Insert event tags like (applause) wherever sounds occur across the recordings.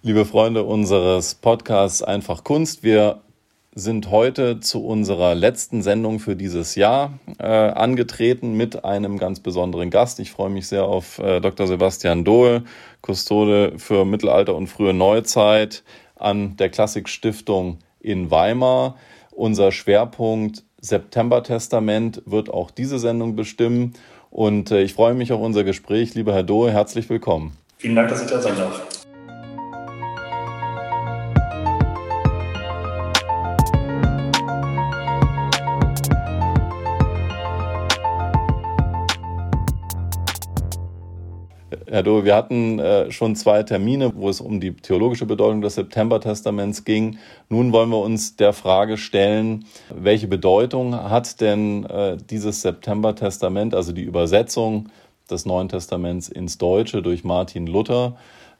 Liebe Freunde unseres Podcasts Einfach Kunst, wir sind heute zu unserer letzten Sendung für dieses Jahr äh, angetreten mit einem ganz besonderen Gast. Ich freue mich sehr auf äh, Dr. Sebastian Dohl, Kustode für Mittelalter und frühe Neuzeit an der Klassikstiftung in Weimar. Unser Schwerpunkt September-Testament wird auch diese Sendung bestimmen. Und äh, ich freue mich auf unser Gespräch. Lieber Herr Dohl, herzlich willkommen. Vielen Dank, dass ich da sein darf. Herr Dohe, wir hatten äh, schon zwei Termine, wo es um die theologische Bedeutung des September-Testaments ging. Nun wollen wir uns der Frage stellen, welche Bedeutung hat denn äh, dieses September-Testament, also die Übersetzung des Neuen Testaments ins Deutsche durch Martin Luther,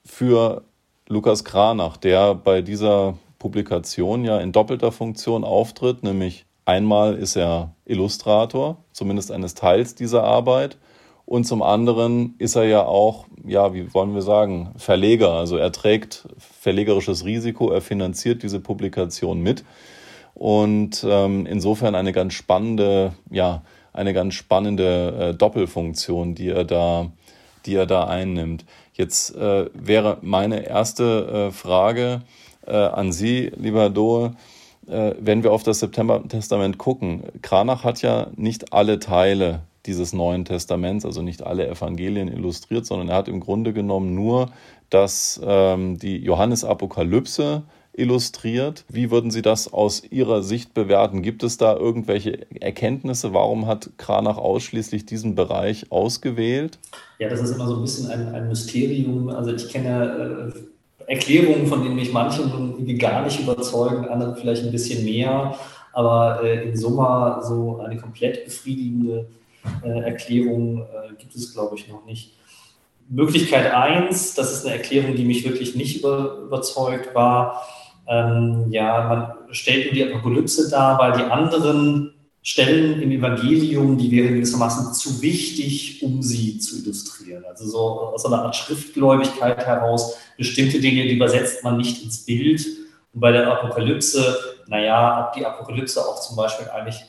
für Lukas Kranach, der bei dieser Publikation ja in doppelter Funktion auftritt, nämlich einmal ist er Illustrator, zumindest eines Teils dieser Arbeit, und zum anderen ist er ja auch, ja, wie wollen wir sagen, Verleger. Also er trägt verlegerisches Risiko, er finanziert diese Publikation mit. Und ähm, insofern eine ganz spannende, ja, eine ganz spannende äh, Doppelfunktion, die er da, die er da einnimmt. Jetzt äh, wäre meine erste äh, Frage äh, an Sie, lieber Dohe, äh, wenn wir auf das September-Testament gucken. Kranach hat ja nicht alle Teile dieses Neuen Testaments, also nicht alle Evangelien illustriert, sondern er hat im Grunde genommen nur das, ähm, die Johannesapokalypse illustriert. Wie würden Sie das aus Ihrer Sicht bewerten? Gibt es da irgendwelche Erkenntnisse? Warum hat Kranach ausschließlich diesen Bereich ausgewählt? Ja, das ist immer so ein bisschen ein, ein Mysterium. Also ich kenne äh, Erklärungen, von denen mich manche gar nicht überzeugen, andere vielleicht ein bisschen mehr. Aber äh, in Summe so eine komplett befriedigende äh, Erklärung äh, gibt es, glaube ich, noch nicht. Möglichkeit 1, das ist eine Erklärung, die mich wirklich nicht über, überzeugt war. Ähm, ja, man stellt nur die Apokalypse dar, weil die anderen Stellen im Evangelium, die wären gewissermaßen zu wichtig, um sie zu illustrieren. Also so aus einer Art Schriftgläubigkeit heraus, bestimmte Dinge, die übersetzt man nicht ins Bild. Und bei der Apokalypse, naja, ob die Apokalypse auch zum Beispiel eigentlich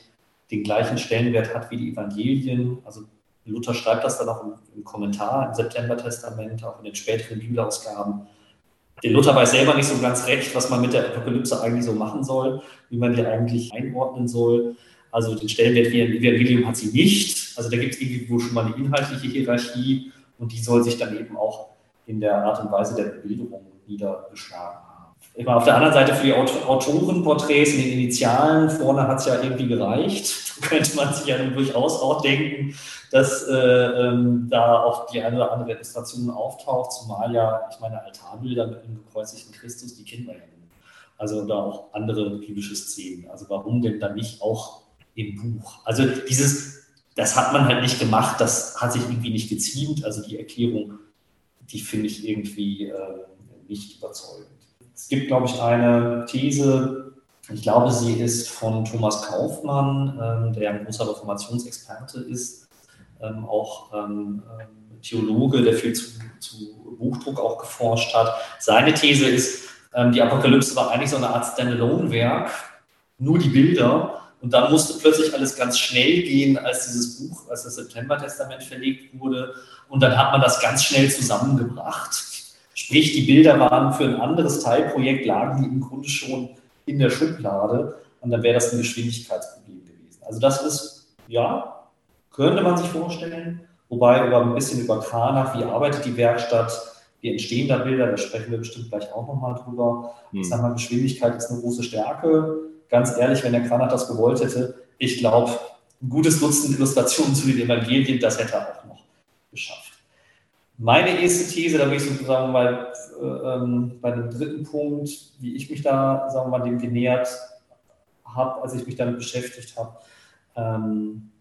den gleichen Stellenwert hat wie die Evangelien. Also Luther schreibt das dann auch im, Kommentar im September-Testament, auch in den späteren Bibelausgaben. Der Luther weiß selber nicht so ganz recht, was man mit der Apokalypse eigentlich so machen soll, wie man die eigentlich einordnen soll. Also den Stellenwert wie im Evangelium hat sie nicht. Also da gibt es irgendwo schon mal eine inhaltliche Hierarchie und die soll sich dann eben auch in der Art und Weise der Bebilderung niedergeschlagen haben immer auf der anderen Seite für die Autorenporträts in den Initialen vorne hat es ja irgendwie gereicht. (laughs) Da könnte man sich ja durchaus auch denken, dass äh, ähm, da auch die eine oder andere Illustration auftaucht, zumal ja, ich meine, Altarbilder mit einem gekreuzigten Christus, die kennen wir ja nicht. Also da auch andere biblische Szenen. Also warum denn dann nicht auch im Buch? Also dieses, das hat man halt nicht gemacht, das hat sich irgendwie nicht geziemt. Also die Erklärung, die finde ich irgendwie äh, nicht überzeugend. Es gibt, glaube ich, eine These, ich glaube, sie ist von Thomas Kaufmann, ähm, der ein großer Reformationsexperte ist, ähm, auch ähm, Theologe, der viel zu, zu, Buchdruck auch geforscht hat. Seine These ist, die Apokalypse war eigentlich so eine Art Standalone-Werk, nur die Bilder. Und dann musste plötzlich alles ganz schnell gehen, als dieses Buch, als das September-Testament verlegt wurde. Und dann hat man das ganz schnell zusammengebracht Sprich, die Bilder waren für ein anderes Teilprojekt, lagen die im Grunde schon in der Schublade und dann wäre das ein Geschwindigkeitsproblem gewesen. Also das ist, ja, könnte man sich vorstellen, wobei über ein bisschen über Kranach, wie arbeitet die Werkstatt, wie entstehen da Bilder, da sprechen wir bestimmt gleich auch nochmal drüber. Hm. Ich sage mal, Geschwindigkeit ist eine große Stärke. Ganz ehrlich, wenn der Kranach das gewollt hätte, ich glaube, ein gutes Dutzend Illustrationen zu den Evangelien, das hätte er auch noch geschafft. Meine erste These, da bin ich sozusagen bei, äh, ähm, bei dem dritten Punkt, wie ich mich da, sagen wir mal, dem genähert habe, als ich mich damit beschäftigt habe. Ähm,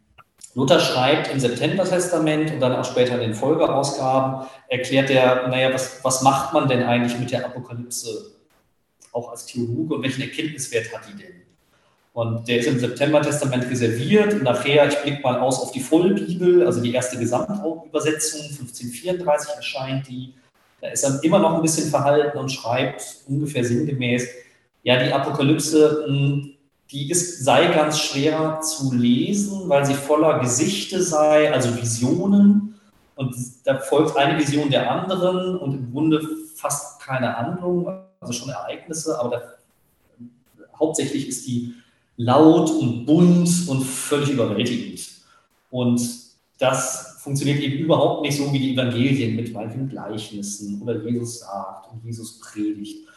Luther schreibt im September-Testament und dann auch später in den Folgeausgaben, erklärt er, naja, was, was macht man denn eigentlich mit der Apokalypse auch als Theologe und welchen Erkenntniswert hat die denn? Und der ist im September-Testament reserviert. Und nachher, ich blicke mal aus auf die Vollbibel, also die erste Gesamtübersetzung, 1534 erscheint die. Da ist er immer noch ein bisschen verhalten und schreibt ungefähr sinngemäß, ja, die Apokalypse, hm, die ist, sei ganz schwer zu lesen, weil sie voller Gesichte sei, also Visionen. Und da folgt eine Vision der anderen und im Grunde fast keine Handlung, also schon Ereignisse, aber da, hauptsächlich ist die laut und bunt und völlig überwältigend. Und das funktioniert eben überhaupt nicht so wie die Evangelien mit manchen Gleichnissen oder Jesus sagt und Jesus predigt.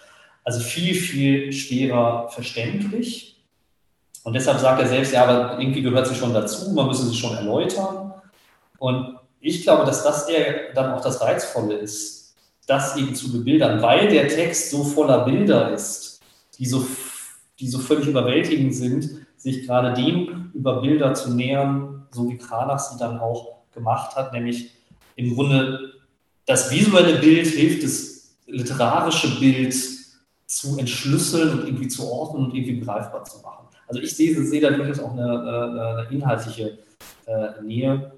Also viel, viel schwerer verständlich. Und deshalb sagt er selbst, ja, aber irgendwie gehört sie schon dazu, man müsse sie schon erläutern. Und ich glaube, dass das eher dann auch das Reizvolle ist, das eben zu bebildern, weil der Text so voller Bilder ist, die so, die so völlig überwältigend sind, sich gerade dem über Bilder zu nähern, so wie Kranach sie dann auch gemacht hat, nämlich im Grunde das visuelle Bild hilft, das literarische Bild zu entschlüsseln und irgendwie zu ordnen und irgendwie begreifbar zu machen. Also ich sehe, sehe da durchaus auch eine, eine, eine inhaltliche äh, Nähe.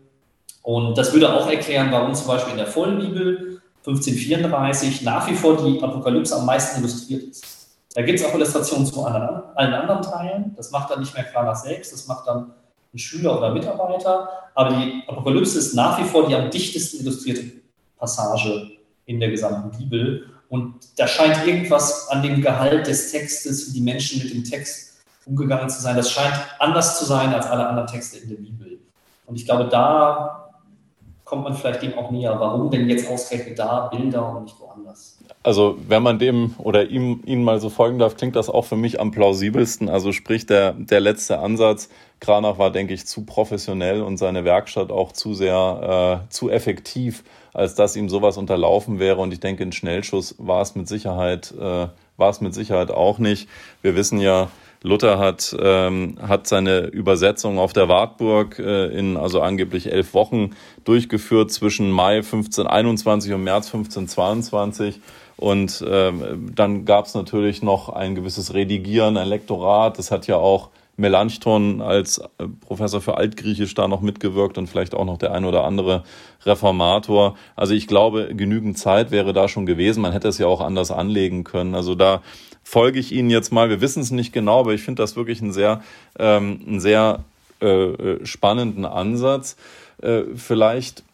Und das würde auch erklären, warum zum Beispiel in der Vollbibel 1534 nach wie vor die Apokalypse am meisten illustriert ist. Da gibt es auch Illustrationen zu allen, allen anderen Teilen. Das macht dann nicht mehr Kranach selbst, das macht dann ein Schüler oder Mitarbeiter. Aber die Apokalypse ist nach wie vor die am dichtesten illustrierte Passage in der gesamten Bibel. Und da scheint irgendwas an dem Gehalt des Textes, wie die Menschen mit dem Text umgegangen zu sein, das scheint anders zu sein als alle anderen Texte in der Bibel. Und ich glaube, da kommt man vielleicht dem auch näher. Warum denn jetzt ausgerechnet da Bilder und nicht woanders? Also wenn man dem oder ihm Ihnen mal so folgen darf, klingt das auch für mich am plausibelsten. Also sprich der, der letzte Ansatz. Kranach war, denke ich, zu professionell und seine Werkstatt auch zu sehr, äh, zu effektiv, als dass ihm sowas unterlaufen wäre. Und ich denke, ein Schnellschuss war es mit Sicherheit, äh, war es mit Sicherheit auch nicht. Wir wissen ja, Luther hat, ähm, hat seine Übersetzung auf der Wartburg äh, in also angeblich elf Wochen durchgeführt zwischen Mai 1521 und März 1522. Und ähm, dann gab es natürlich noch ein gewisses Redigieren, ein Lektorat. Das hat ja auch Melanchthon als äh, Professor für Altgriechisch da noch mitgewirkt und vielleicht auch noch der ein oder andere Reformator. Also ich glaube, genügend Zeit wäre da schon gewesen. Man hätte es ja auch anders anlegen können. Also da folge ich Ihnen jetzt mal. Wir wissen es nicht genau, aber ich finde das wirklich einen sehr, ähm, einen sehr äh, äh, spannenden Ansatz. Äh, vielleicht,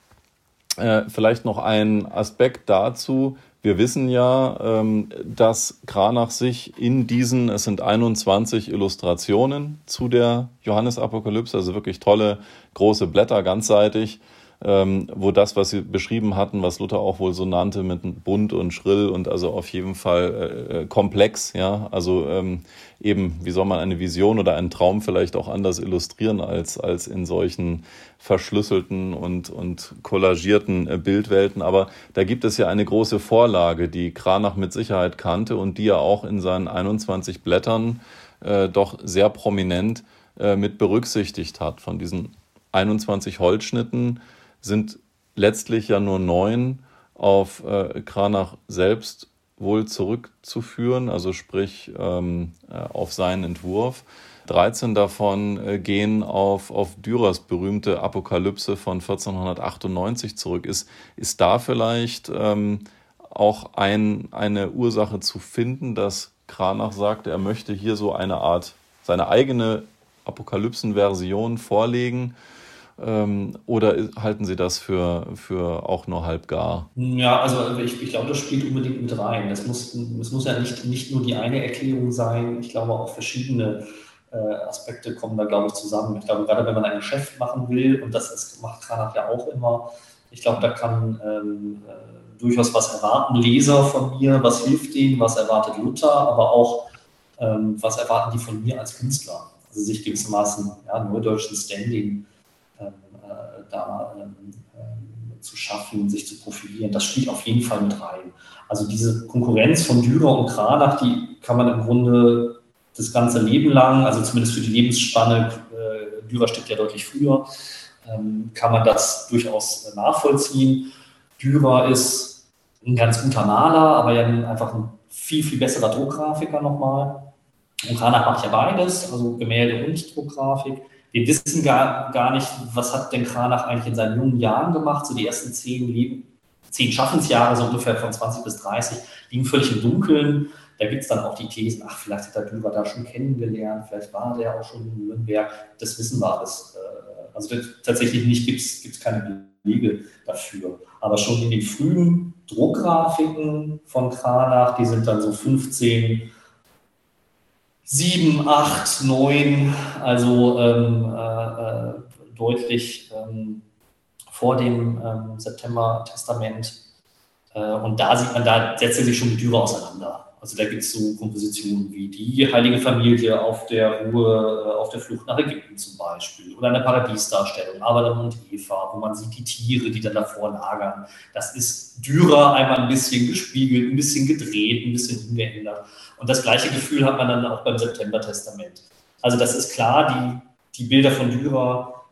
äh, vielleicht noch ein Aspekt dazu. Wir wissen ja, ähm, dass Kranach sich in diesen, es sind 21 Illustrationen zu der Johannesapokalypse, also wirklich tolle große Blätter, ganzseitig, ähm, wo das, was Sie beschrieben hatten, was Luther auch wohl so nannte, mit bunt und schrill und also auf jeden Fall äh, äh, komplex, ja, also ähm, eben, wie soll man eine Vision oder einen Traum vielleicht auch anders illustrieren als, als in solchen verschlüsselten und, und kollagierten äh, Bildwelten. Aber da gibt es ja eine große Vorlage, die Kranach mit Sicherheit kannte und die er auch in seinen 21 Blättern äh, doch sehr prominent äh, mit berücksichtigt hat. Von diesen 21 Holzschnitten sind letztlich ja nur neun auf äh, Kranach selbst wohl zurückzuführen, also sprich ähm, äh, auf seinen Entwurf. 13 davon äh, gehen auf, auf Dürers berühmte Apokalypse von 1498 zurück. Ist, ist da vielleicht ähm, auch ein, eine Ursache zu finden, dass Kranach sagt, er möchte hier so eine Art, seine eigene Apokalypsenversion vorlegen? Ähm, oder halten Sie das für, für auch nur halb gar? Ja, also ich, ich glaube, das spielt unbedingt mit rein. Es muss, es muss ja nicht, nicht nur die eine Erklärung sein. Ich glaube, auch verschiedene äh, Aspekte kommen da, glaube ich, zusammen. Ich glaube, gerade wenn man ein Geschäft machen will, und das ist, macht Kranach ja auch immer, ich glaube, da kann ähm, äh, durchaus was erwarten Leser von mir, was hilft denen, was erwartet Luther, aber auch ähm, was erwarten die von mir als Künstler. Also sich gewissermaßen ja, neudeutschen Standing äh, da ähm, äh, zu schaffen, sich zu profilieren. Das spielt auf jeden Fall mit rein. Also diese Konkurrenz von Dürer und Kranach, die kann man im Grunde das ganze Leben lang, also zumindest für die Lebensspanne, äh, Dürer stirbt ja deutlich früher, ähm, kann man das durchaus nachvollziehen. Dürer ist ein ganz guter Maler, aber ja einfach ein viel, viel besserer Druckgrafiker nochmal. Und Kranach macht ja beides, also Gemälde und Druckgrafik wir wissen gar, gar nicht, was hat denn Kranach eigentlich in seinen jungen Jahren gemacht, so die ersten zehn zehn Schaffensjahre, so ungefähr von 20 bis 30, liegen völlig im Dunkeln. Da gibt es dann auch die Thesen, ach, vielleicht hat der Dürer da schon kennengelernt, vielleicht war der auch schon in Nürnberg. Das wissen wir alles. Äh, also tatsächlich nicht, gibt es keine Belege dafür. Aber schon in den frühen Druckgrafiken von Kranach, die sind dann so 15, 7, 8, 9, also ähm, äh, äh, deutlich ähm, vor dem ähm, September-Testament. Äh, und da sieht man, da setzt er sich schon mit Dürer auseinander. Also da gibt es so Kompositionen wie die Heilige Familie auf der Ruhe, äh, auf der Flucht nach Ägypten zum Beispiel oder eine Paradiesdarstellung, Adam und Eva, wo man sieht die Tiere, die dann davor lagern. Das ist Dürer einmal ein bisschen gespiegelt, ein bisschen gedreht, ein bisschen umgeändert. Und das gleiche Gefühl hat man dann auch beim September-Testament. Also das ist klar, die, die Bilder von Dürer,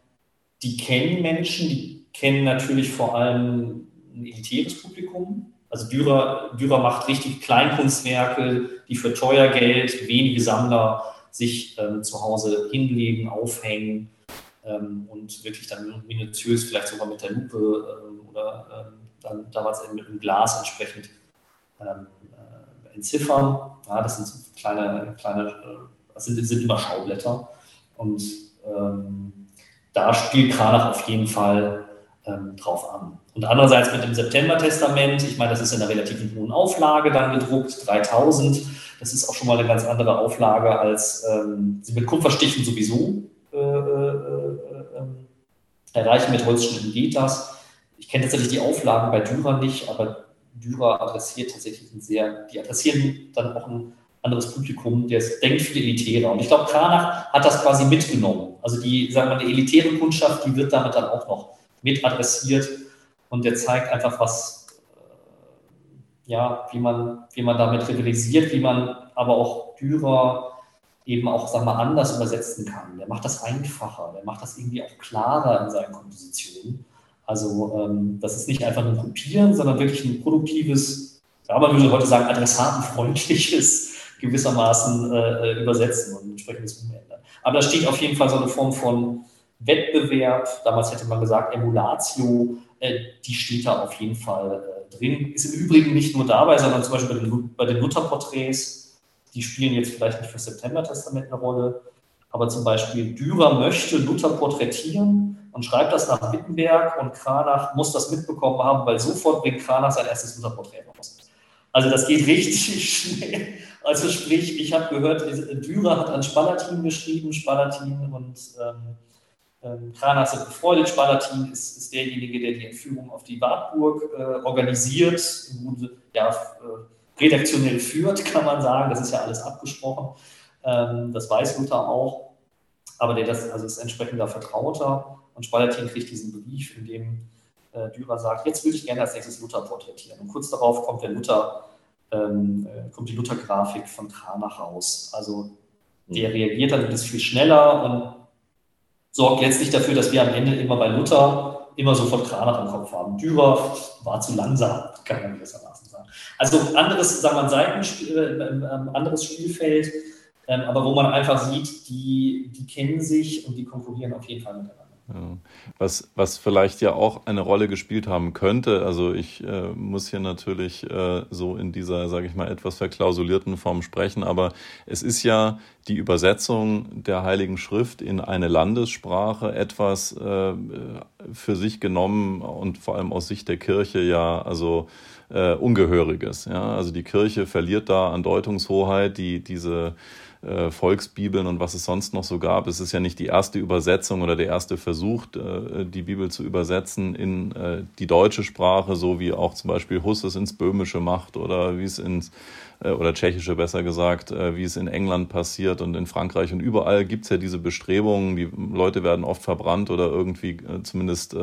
die kennen Menschen, die kennen natürlich vor allem ein elitäres Publikum, also Dürer, Dürer macht richtig Kleinkunstwerke, die für teuer Geld wenige Sammler sich ähm, zu Hause hinlegen, aufhängen ähm, und wirklich dann minutiös, vielleicht sogar mit der Lupe ähm, oder ähm, dann damals mit einem Glas entsprechend ähm, äh, entziffern. Ja, das sind so kleine, kleine äh, das sind, sind immer Schaublätter. Und ähm, da spielt Kranach auf jeden Fall drauf an. Und andererseits mit dem September-Testament, ich meine, das ist in einer relativ hohen Auflage dann gedruckt, 3000. Das ist auch schon mal eine ganz andere Auflage als ähm, mit Kupferstichen sowieso äh, äh, äh, erreichen. Mit Holzschnitten geht das. Ich kenne tatsächlich die Auflagen bei Dürer nicht, aber Dürer adressiert tatsächlich ein sehr, die adressieren dann auch ein anderes Publikum, der denkt viel elitärer. Und ich glaube, Kranach hat das quasi mitgenommen. Also die, sagen wir mal, die elitäre Kundschaft, die wird damit dann auch noch mit adressiert und der zeigt einfach, was, äh, ja, wie man, wie man damit rivalisiert, wie man aber auch Dürer eben auch, sag mal, anders übersetzen kann. Der macht das einfacher, der macht das irgendwie auch klarer in seinen Kompositionen. Also ähm, das ist nicht einfach nur Kopieren, sondern wirklich ein produktives, ja, man würde heute sagen, adressatenfreundliches (laughs) gewissermaßen äh, äh Übersetzen und entsprechendes Umändern. Aber da steht auf jeden Fall so eine Form von Wettbewerb, damals hätte man gesagt Emulatio, äh, die steht da auf jeden Fall äh, drin. Ist im Übrigen nicht nur dabei, sondern zum Beispiel bei den, bei den Luther-Porträts, die spielen jetzt vielleicht nicht für September-Testament eine Rolle, aber zum Beispiel Dürer möchte Luther porträtieren und schreibt das nach Wittenberg und Kranach muss das mitbekommen haben, weil sofort bringt Kranach sein erstes Luther-Porträt raus. Also das geht (laughs) richtig schnell. Also sprich, ich habe gehört, Dürer hat an Spalatin geschrieben, Spalatin und ähm, ähm, Kranas sind befreundet. Spalatin ist, ist, derjenige, der die Entführung auf die Wartburg äh, organisiert, im ja, äh, redaktionell führt, (laughs) kann man sagen. Das ist ja alles abgesprochen. Ähm, das weiß Luther auch. Aber der das, also ist entsprechender Vertrauter. Und Spalatin kriegt diesen Brief, in dem äh, Dürer sagt, jetzt würde ich gerne als nächstes Luther porträtieren. Und kurz darauf kommt der Luther, ähm, äh, kommt die Luther-Grafik von Kranach raus. Also der reagiert dann das viel schneller und sorgt letztlich dafür, dass wir am Ende immer bei Luther immer sofort Kranach im Kopf haben. Dürer war zu langsam, kann man gewissermaßen sagen. Also anderes, sagen wir, Seitenspiel, äh, anderes Spielfeld, ähm, aber wo man einfach sieht, die, die kennen sich und die konkurrieren auf jeden Fall miteinander. Was, was vielleicht ja auch eine Rolle gespielt haben könnte, also ich äh, muss hier natürlich äh, so in dieser, sage ich mal, etwas verklausulierten Form sprechen, aber es ist ja die Übersetzung der Heiligen Schrift in eine Landessprache etwas äh, für sich genommen und vor allem aus Sicht der Kirche ja, also äh, Ungehöriges. Ja? Also die Kirche verliert da an Deutungshoheit, die diese äh, Volksbibeln und was es sonst noch so gab. Es ist ja nicht die erste Übersetzung oder der erste Versuch, äh, die Bibel zu übersetzen in äh, die deutsche Sprache, so wie auch zum Beispiel Huss es ins Böhmische macht oder wie es ins äh, oder Tschechische besser gesagt, äh, wie es in England passiert und in Frankreich. Und überall gibt es ja diese Bestrebungen, die Leute werden oft verbrannt oder irgendwie äh, zumindest,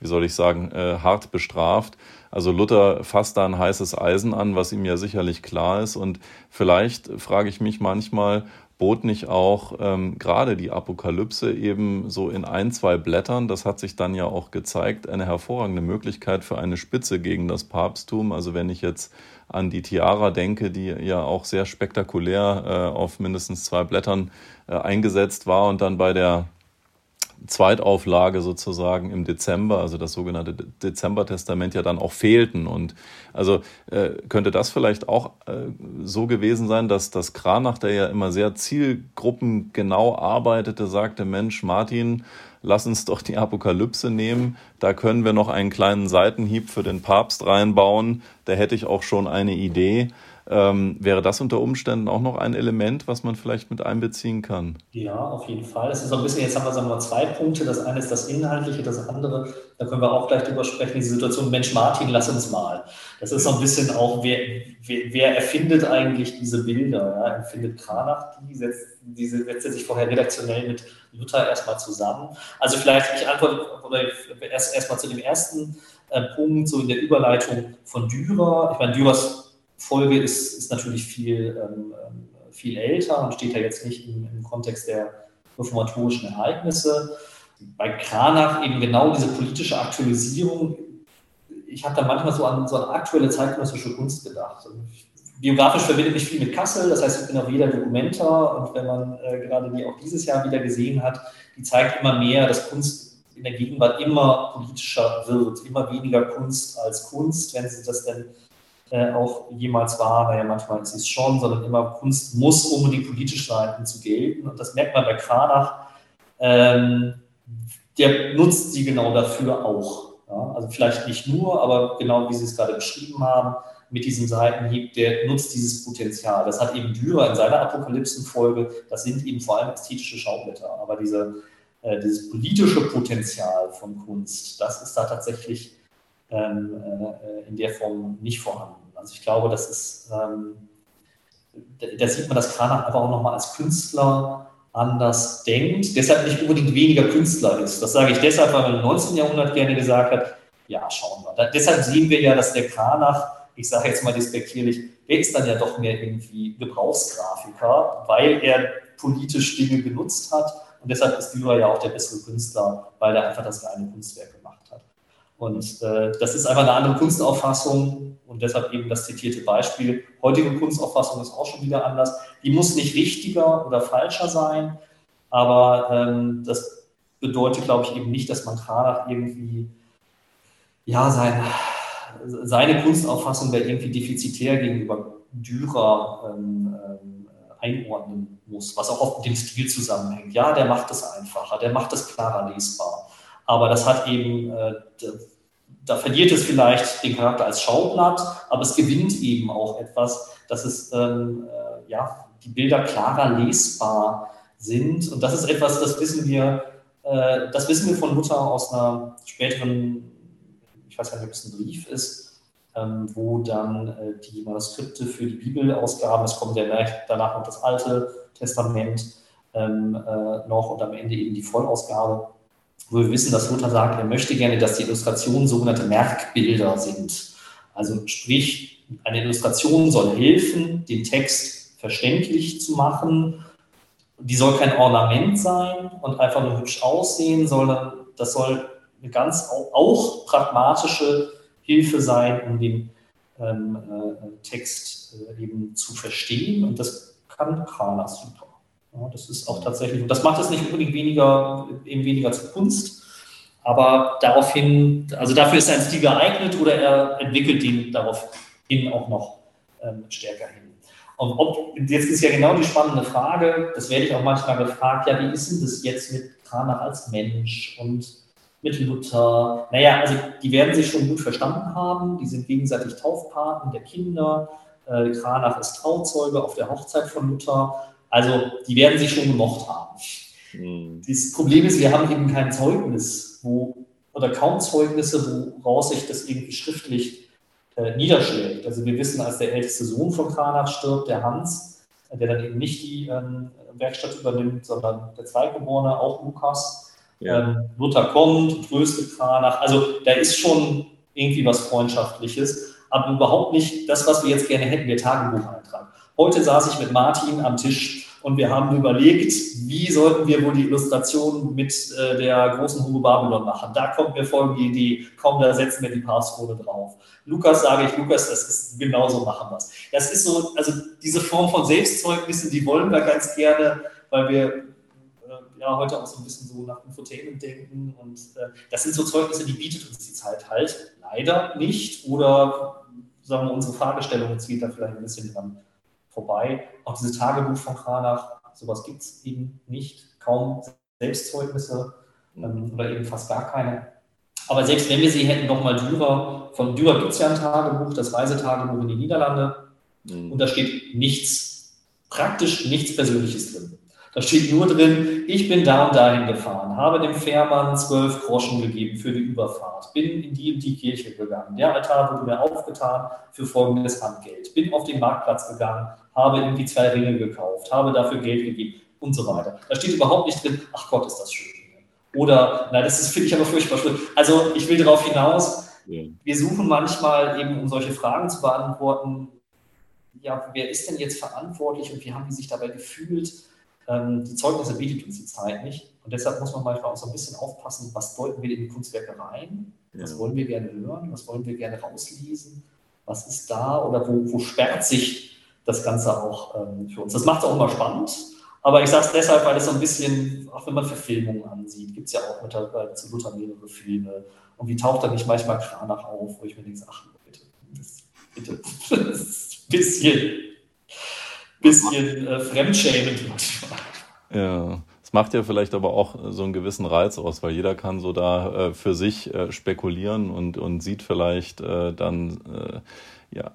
wie soll ich sagen, hart bestraft. Also Luther fasst da ein heißes Eisen an, was ihm ja sicherlich klar ist. Und vielleicht frage ich mich manchmal, bot nicht auch ähm, gerade die Apokalypse eben so in ein, zwei Blättern, das hat sich dann ja auch gezeigt, eine hervorragende Möglichkeit für eine Spitze gegen das Papsttum. Also wenn ich jetzt an die Tiara denke, die ja auch sehr spektakulär äh, auf mindestens zwei Blättern äh, eingesetzt war und dann bei der Zweitauflage sozusagen im Dezember, also das sogenannte Dezember-Testament ja dann auch fehlten. Und also äh, könnte das vielleicht auch äh, so gewesen sein, dass das Kranach, der ja immer sehr zielgruppengenau arbeitete, sagte, Mensch, Martin, lass uns doch die Apokalypse nehmen, da können wir noch einen kleinen Seitenhieb für den Papst reinbauen, da hätte ich auch schon eine Idee. Ähm, wäre das unter Umständen auch noch ein Element, was man vielleicht mit einbeziehen kann? Ja, auf jeden Fall. Das ist ein bisschen, jetzt haben wir, sagen wir zwei Punkte. Das eine ist das Inhaltliche, das andere, da können wir auch gleich drüber sprechen, diese Situation, Mensch Martin, lass uns mal. Das ist so ein bisschen auch, wer, wer, wer erfindet eigentlich diese Bilder? Ja? Erfindet Kranach die? Setzt, diese setzt sich vorher redaktionell mit Luther erstmal zusammen. Also vielleicht, ich antworte oder erst erstmal zu dem ersten äh, Punkt, so in der Überleitung von Dürer. Ich meine, Dürers Folge ist, ist natürlich viel, ähm, ähm, viel älter und steht ja jetzt nicht im, im Kontext der reformatorischen Ereignisse. Bei Kranach eben genau diese politische Aktualisierung. Ich habe da manchmal so an so eine aktuelle zeitgenössische Kunst gedacht. Biografisch verbindet mich viel mit Kassel, das heißt, ich bin auch jeder Dokumenta und wenn man äh, gerade die auch dieses Jahr wieder gesehen hat, die zeigt immer mehr, dass Kunst in der Gegenwart immer politischer wird, immer weniger Kunst als Kunst, wenn sie das denn äh, auch jemals war, naja, manchmal ist es schon, sondern immer Kunst muss unbedingt politisch sein, um zu gelten. Und das merkt man bei Kranach. Ähm, der nutzt sie genau dafür auch. Ja? Also vielleicht nicht nur, aber genau wie Sie es gerade beschrieben haben, mit diesem Seitenhieb, der nutzt dieses Potenzial. Das hat eben Dürer in seiner Apokalypsenfolge, das sind eben vor allem ästhetische Schaublätter, aber diese, äh, dieses politische Potenzial von Kunst, das ist da tatsächlich ähm, äh, in der Form nicht vorhanden. Also ich glaube, das ist, ähm, da sieht man, dass Kranach einfach auch nochmal als Künstler anders denkt, deshalb nicht unbedingt weniger Künstler ist. Das sage ich deshalb, weil man im 19. Jahrhundert gerne gesagt hat, ja, schauen wir. Da, deshalb sehen wir ja, dass der Kranach, ich sage jetzt mal despektierlich, der ist dann ja doch mehr irgendwie Gebrauchsgrafiker, weil er politisch Dinge genutzt hat. Und deshalb ist Dürer ja auch der bessere Künstler, weil er einfach das reine Kunstwerk. Und äh, das ist einfach eine andere Kunstauffassung und deshalb eben das zitierte Beispiel. Heutige Kunstauffassung ist auch schon wieder anders. Die muss nicht richtiger oder falscher sein, aber ähm, das bedeutet, glaube ich, eben nicht, dass man Kranach irgendwie ja, sein, seine Kunstauffassung da irgendwie defizitär gegenüber Dürer ähm, ähm, einordnen muss, was auch oft mit dem Stil zusammenhängt. Ja, der macht es einfacher, der macht es klarer lesbar. Aber das hat eben, äh, da verliert es vielleicht den Charakter als Schaublatt, aber es gewinnt eben auch etwas, dass es ähm, äh, ja, die Bilder klarer lesbar sind. Und das ist etwas, das wissen wir, äh, das wissen wir von Luther aus einer späteren, ich weiß gar nicht, ob es ein Brief ist, ähm, wo dann äh, die Manuskripte für die Bibelausgaben, es kommt ja danach noch das Alte Testament ähm, äh, noch und am Ende eben die Vollausgabe wo wir wissen, dass Luther sagt, er möchte gerne, dass die Illustrationen sogenannte Merkbilder sind. Also sprich, eine Illustration soll helfen, den Text verständlich zu machen. Die soll kein Ornament sein und einfach nur hübsch aussehen, sondern das soll eine ganz auch pragmatische Hilfe sein, um den ähm, äh, Text äh, eben zu verstehen. Und das kann Krana super. Ja, das ist auch tatsächlich, und das macht es nicht unbedingt weniger, eben weniger zur Kunst, aber daraufhin, also dafür ist sein Stil geeignet oder er entwickelt ihn daraufhin auch noch ähm, stärker hin. Und ob, jetzt ist ja genau die spannende Frage, das werde ich auch manchmal gefragt, ja, wie ist denn das jetzt mit Kranach als Mensch und mit Luther? Naja, also die werden sich schon gut verstanden haben, die sind gegenseitig Taufpaten der Kinder, äh, Kranach ist Trauzeuge auf der Hochzeit von Luther also die werden sich schon gemocht haben. Mhm. Das Problem ist, wir haben eben kein Zeugnis, wo, oder kaum Zeugnisse, woraus sich das irgendwie schriftlich äh, niederschlägt. Also wir wissen, als der älteste Sohn von Kranach stirbt, der Hans, der dann eben nicht die ähm, Werkstatt übernimmt, sondern der Zweitgeborene, auch Lukas. Ja. Ähm, Luther kommt, tröstet Kranach. Also da ist schon irgendwie was Freundschaftliches, aber überhaupt nicht das, was wir jetzt gerne hätten, der Tagebucheintrag. Heute saß ich mit Martin am Tisch und wir haben überlegt, wie sollten wir wohl die Illustration mit äh, der großen Hure Babylon machen. Da kommt mir folgende Idee, komm, da setzen wir die Passcode drauf. Lukas sage ich, Lukas, das ist genauso machen wir es. Das ist so, also diese Form von Selbstzeugnissen, die wollen wir ganz gerne, weil wir, äh, ja heute auch so ein bisschen so nach Infotainment denken. Und äh, das sind so Zeugnisse, die bietet uns die Zeit halt leider nicht. Oder sagen wir, unsere Fragestellung zieht da vielleicht ein bisschen dran vorbei. Auch diese Tagebuch von Kranach, sowas gibt es eben nicht. Kaum Selbstzeugnisse ähm, oder eben fast gar keine. Aber selbst wenn wir sie hätten, nochmal Dürer, von Dürer gibt es ja ein Tagebuch, das Reisetagebuch in die Niederlande. Mhm. Und da steht nichts, praktisch nichts Persönliches drin. Da steht nur drin, ich bin da und dahin gefahren, habe dem Fährmann zwölf Groschen gegeben für die Überfahrt, bin in die und die Kirche gegangen, der Altar wurde mir aufgetan für folgendes Handgeld, bin auf den Marktplatz gegangen, habe irgendwie zwei Ringe gekauft, habe dafür Geld gegeben und so weiter. Da steht überhaupt nicht drin, ach Gott, ist das schön. Oder, na, das finde ich aber furchtbar schlimm. Also ich will darauf hinaus, ja. wir suchen manchmal eben, um solche Fragen zu beantworten, ja, wer ist denn jetzt verantwortlich und wie haben die sich dabei gefühlt? Ähm, die Zeugnisse bietet uns die Zeit nicht. Und deshalb muss man manchmal auch so ein bisschen aufpassen, was deuten wir in die Kunstwerke rein? Was ja. wollen wir gerne hören? Was wollen wir gerne rauslesen? Was ist da? Oder wo, wo sperrt sich das Ganze auch ähm, für uns? Das macht es auch immer spannend. Aber ich sage es deshalb, weil es so ein bisschen, auch wenn man Verfilmungen ansieht, gibt es ja auch mittlerweile zu Luther mehrere Filme. Und wie taucht da nicht manchmal Kranach auf, wo ich mir denke, ach, bitte, bitte, (laughs) das ist ein bisschen bisschen äh, fremdschämend manchmal. Ja. Es macht ja vielleicht aber auch so einen gewissen Reiz aus, weil jeder kann so da äh, für sich äh, spekulieren und, und sieht vielleicht äh, dann äh, ja,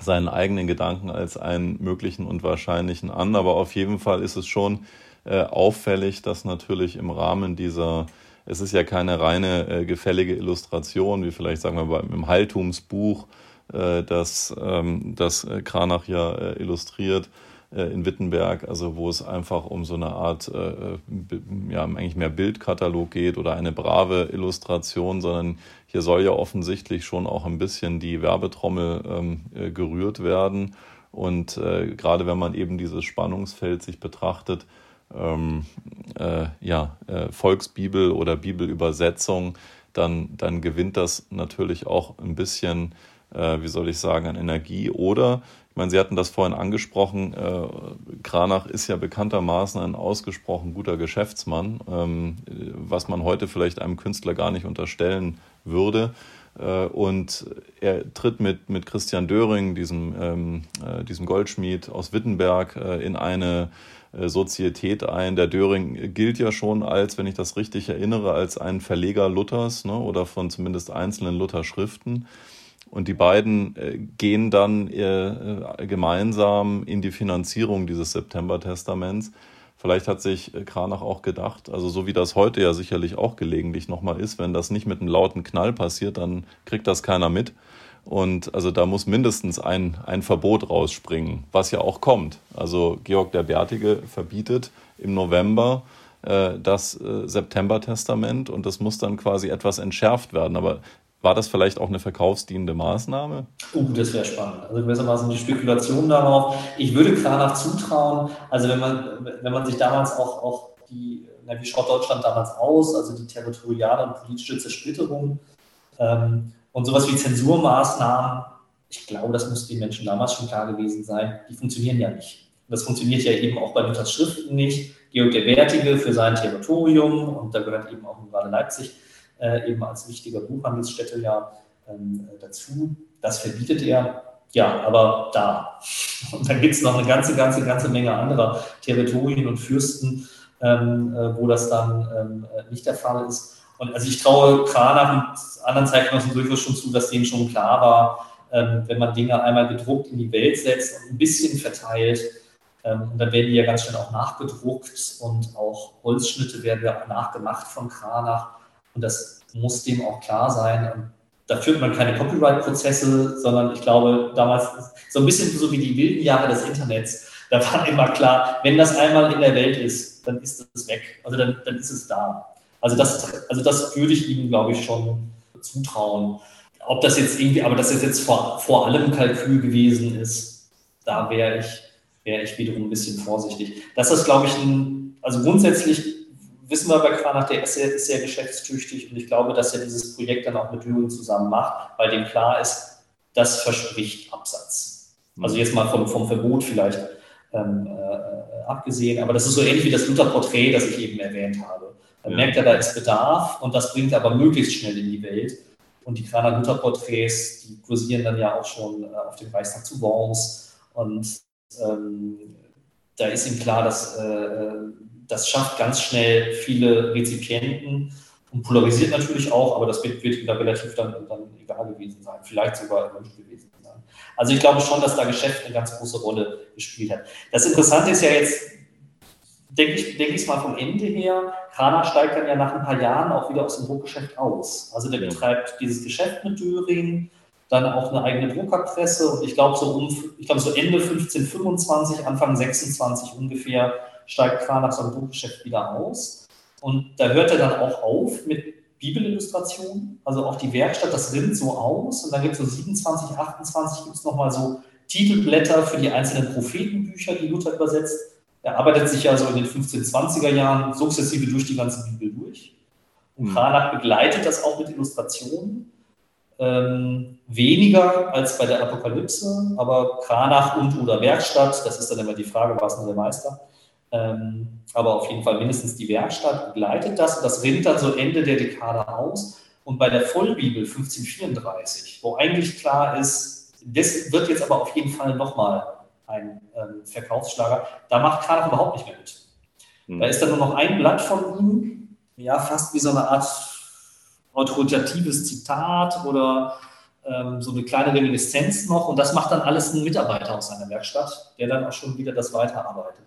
seinen eigenen Gedanken als einen möglichen und wahrscheinlichen an. Aber auf jeden Fall ist es schon äh, auffällig, dass natürlich im Rahmen dieser es ist ja keine reine äh, gefällige Illustration, wie vielleicht sagen wir beim im Haltumsbuch, äh, das, ähm, äh, Kranach ja äh, illustriert in Wittenberg, also wo es einfach um so eine Art, ja, eigentlich mehr Bildkatalog geht oder eine brave Illustration, sondern hier soll ja offensichtlich schon auch ein bisschen die Werbetrommel ähm, gerührt werden. Und äh, gerade wenn man eben dieses Spannungsfeld sich betrachtet, ähm, äh, ja, äh, Volksbibel oder Bibelübersetzung, dann, dann gewinnt das natürlich auch ein bisschen äh, wie soll ich sagen, an Energie. Oder, meine, Sie hatten das vorhin angesprochen, äh, Kranach ist ja bekanntermaßen ein ausgesprochen guter Geschäftsmann, ähm, was man heute vielleicht einem Künstler gar nicht unterstellen würde. Äh, und er tritt mit, mit Christian Döring, diesem, ähm, äh, diesem Goldschmied aus Wittenberg, äh, in eine äh, Sozietät ein. Der Döring gilt ja schon als, wenn ich das richtig erinnere, als ein Verleger Luthers ne, oder von zumindest einzelnen Luther-Schriften. Und die beiden äh, gehen dann äh, gemeinsam in die Finanzierung dieses September-Testaments. Vielleicht hat sich äh, Kranach auch gedacht, also so wie das heute ja sicherlich auch gelegentlich nochmal ist, wenn das nicht mit einem lauten Knall passiert, dann kriegt das keiner mit. Und also da muss mindestens ein, ein Verbot rausspringen, was ja auch kommt. Also Georg der Bärtige verbietet im November äh, das äh, September-Testament und das muss dann quasi etwas entschärft werden. Aber war das vielleicht auch eine verkaufsdienende Maßnahme? Uh, das wäre spannend. Also gewissermaßen die Spekulation darauf. Ich würde Kranach zutrauen, also wenn man, wenn man sich damals auch, auch die, na, wie schaut Deutschland damals aus, also die territoriale und politische Zersplitterung ähm, und sowas wie Zensurmaßnahmen, ich glaube, das muss den Menschen damals schon klar gewesen sein, die funktionieren ja nicht. Das funktioniert ja eben auch bei Luthers Schriften nicht. Georg der Bärtige für sein Territorium und da gehört eben auch gerade Leipzig äh, eben als wichtiger Buchhandelsstätte ja ähm, dazu. Das verbietet er. Ja, aber da. (laughs) Und dann gibt es noch eine ganze, ganze, ganze Menge anderer Territorien und Fürsten, ähm, äh, wo das dann ähm, äh, nicht der Fall ist. Und also ich traue Kranach und anderen Zeitgenossen durchaus schon zu, dass denen schon klar war, ähm, wenn man Dinge einmal gedruckt in die Welt setzt und ein bisschen verteilt, ähm, und dann werden die ja ganz schnell auch nachgedruckt und auch Holzschnitte werden ja nachgemacht von Kranach. Und das muss dem auch klar sein. Und da führt man keine Copyright-Prozesse, sondern ich glaube, damals so ein bisschen so wie die wilden Jahre des Internets, da war immer klar, wenn das einmal in der Welt ist, dann ist es weg. Also dann, dann ist es da. Also das, also das würde ich ihm, glaube ich, schon zutrauen. Ob das jetzt irgendwie, aber dass das jetzt vor, vor allem Kalkül gewesen ist, da wäre ich, wäre ich wiederum ein bisschen vorsichtig. Das ist, glaube ich, ein, also grundsätzlich wissen wir bei Kranach, der ist sehr, ist sehr geschäftstüchtig und ich glaube, dass er dieses Projekt dann auch mit Thüringen zusammen macht, weil dem klar ist, das verspricht Absatz. Also jetzt mal vom, vom Verbot vielleicht ähm, äh, abgesehen. Aber das ist so ähnlich wie das Luther-Porträt, das ich eben erwähnt habe. Man ja. merkt ja, da ist Bedarf und das bringt aber möglichst schnell in die Welt. Und die Kraner Luther-Porträts, die kursieren dann ja auch schon äh, auf dem Reichstag zu Worms. Und ähm, da ist ihm klar, dass äh, das schafft ganz schnell viele Rezipienten und polarisiert natürlich auch, aber das wird, wird da relativ dann, dann egal gewesen sein, vielleicht sogar erwünscht gewesen sein. Also ich glaube schon, dass da Geschäft eine ganz große Rolle gespielt hat. Das Interessante ist ja jetzt, denke ich, denke ich mal vom Ende her, Kraner steigt dann ja nach ein paar Jahren auch wieder aus dem Druckgeschäft aus. Also der betreibt dieses Geschäft mit Döring, dann auch eine eigene Druckerpresse und ich glaube so um, ich glaube so Ende 1525, Anfang 26 ungefähr steigt Kraner aus dem Druckgeschäft wieder aus. Und da hört er dann auch auf mit Bibelillustrationen, also auch die Werkstatt, das rinnt so aus. Und dann gibt es so 27, 28, gibt es nochmal so Titelblätter für die einzelnen Prophetenbücher, die Luther übersetzt. Er arbeitet sich ja so in den 1520er Jahren sukzessive durch die ganze Bibel durch. Und. Kranach begleitet das auch mit Illustrationen. Ähm, weniger als bei der Apokalypse, aber Kranach und oder Werkstatt, das ist dann immer die Frage, war es nur der Meister, ähm, aber auf jeden Fall mindestens die Werkstatt begleitet das. Und das rinnt dann so Ende der Dekade aus. Und bei der Vollbibel 1534, wo eigentlich klar ist, das wird jetzt aber auf jeden Fall nochmal ein ähm, Verkaufsschlager, da macht Kranach überhaupt nicht mehr mit. Mhm. Da ist dann nur noch ein Blatt von ihm, ja, fast wie so eine Art autoritatives Zitat oder ähm, so eine kleine Reminiszenz noch. Und das macht dann alles ein Mitarbeiter aus seiner Werkstatt, der dann auch schon wieder das weiterarbeitet.